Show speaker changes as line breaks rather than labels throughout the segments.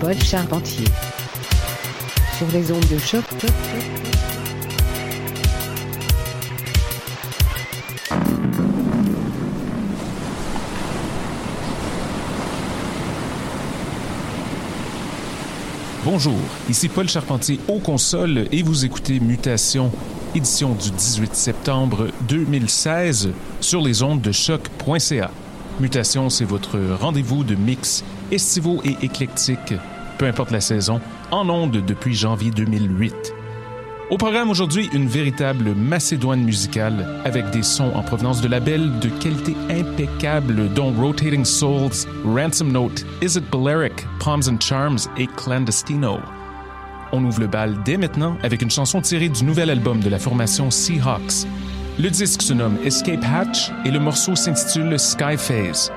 Paul Charpentier. Sur les ondes de choc.
Bonjour, ici Paul Charpentier aux consoles et vous écoutez Mutation, édition du 18 septembre 2016 sur les ondes de choc.ca. Mutation, c'est votre rendez-vous de mix estivaux et éclectique, peu importe la saison, en ondes depuis janvier 2008. Au programme aujourd'hui, une véritable macédoine musicale avec des sons en provenance de labels de qualité impeccable dont Rotating Souls, Ransom Note, Is It Balearic, Palms and Charms et Clandestino. On ouvre le bal dès maintenant avec une chanson tirée du nouvel album de la formation Seahawks. Le disque se nomme Escape Hatch et le morceau s'intitule Sky Phase.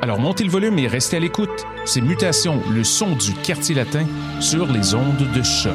Alors montez le volume et restez à l'écoute. C'est Mutation, le son du quartier latin sur les ondes de choc.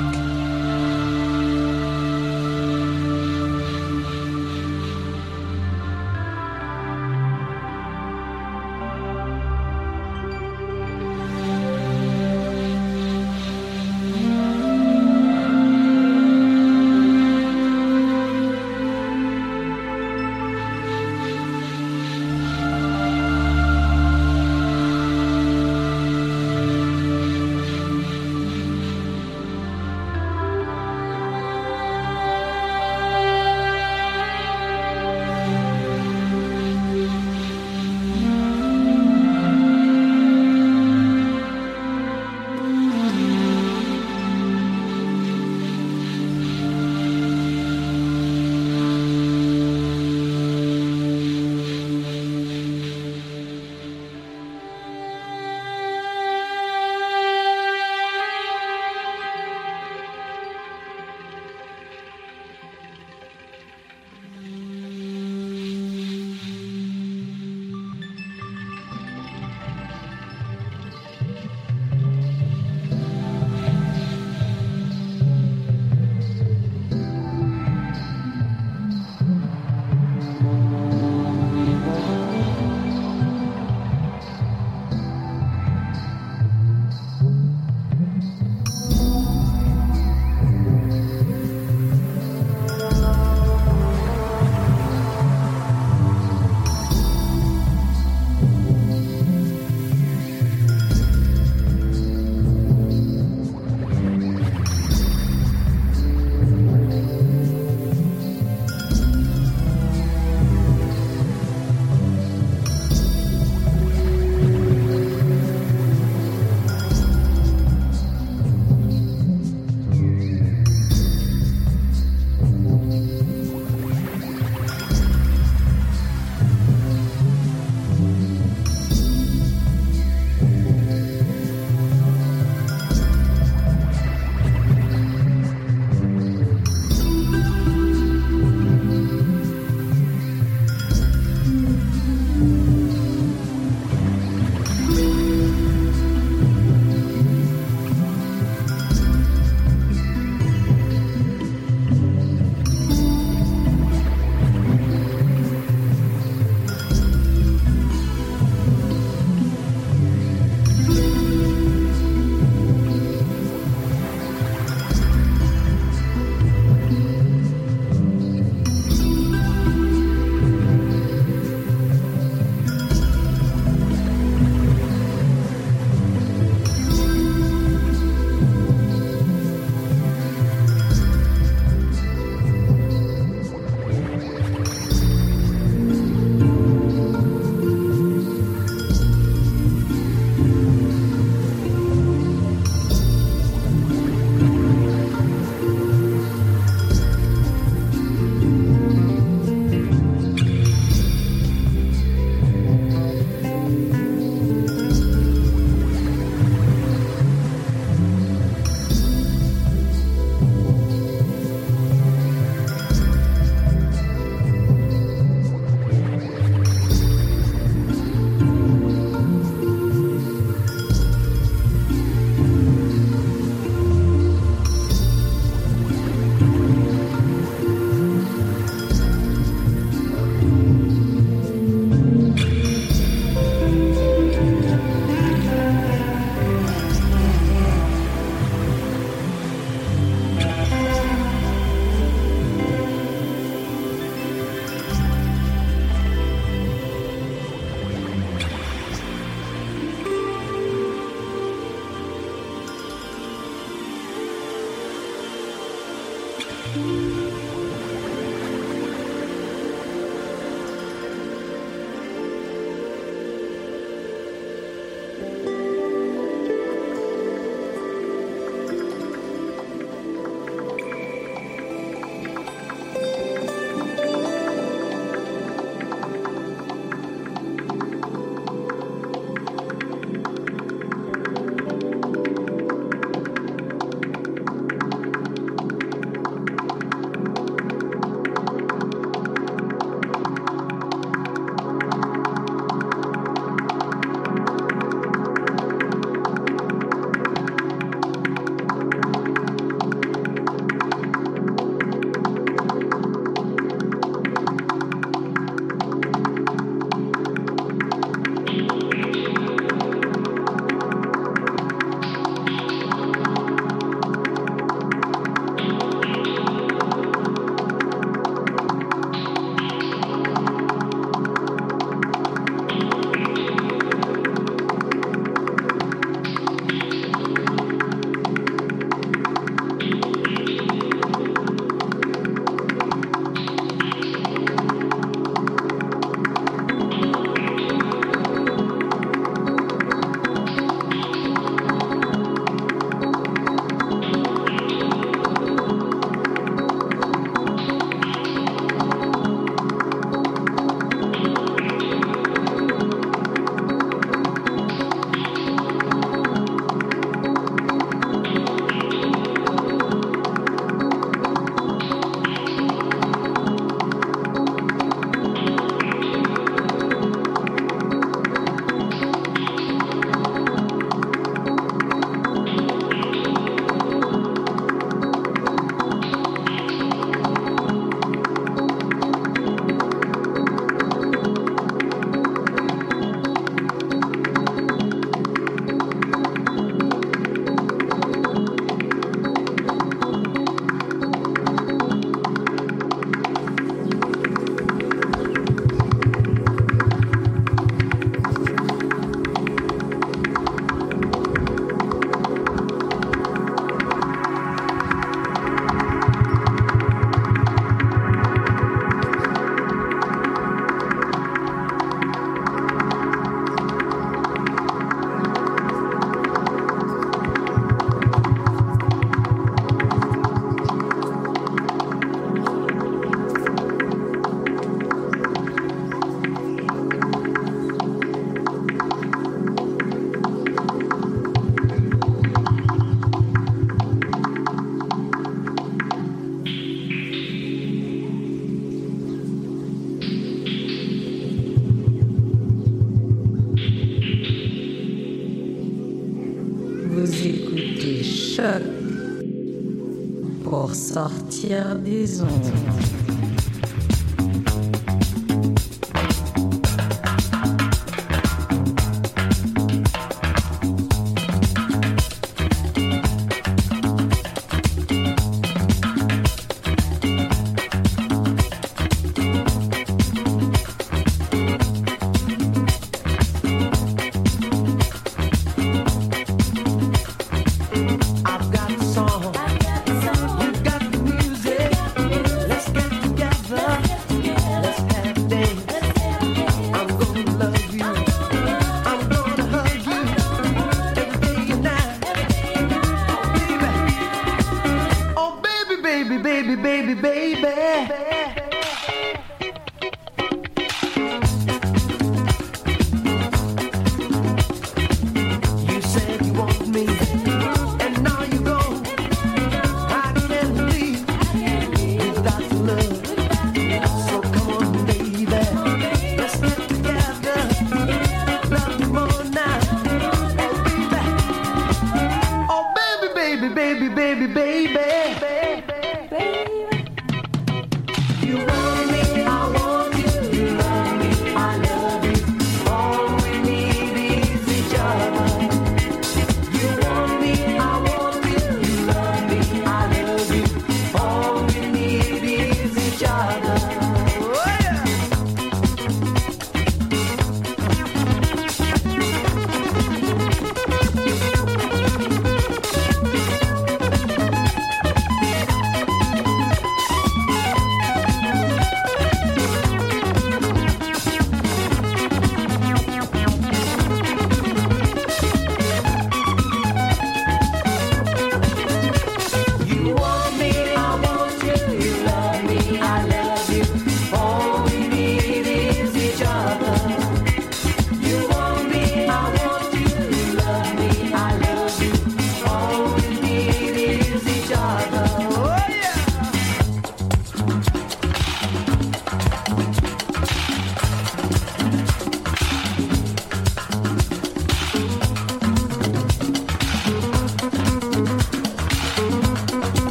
Sortir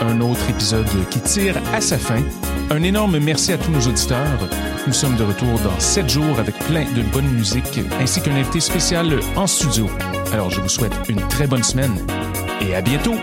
Un autre épisode qui tire à sa fin. Un énorme merci à tous nos auditeurs. Nous sommes de retour dans 7 jours avec plein de bonne musique ainsi qu'un invité spécial en studio. Alors je vous souhaite une très bonne semaine et à bientôt.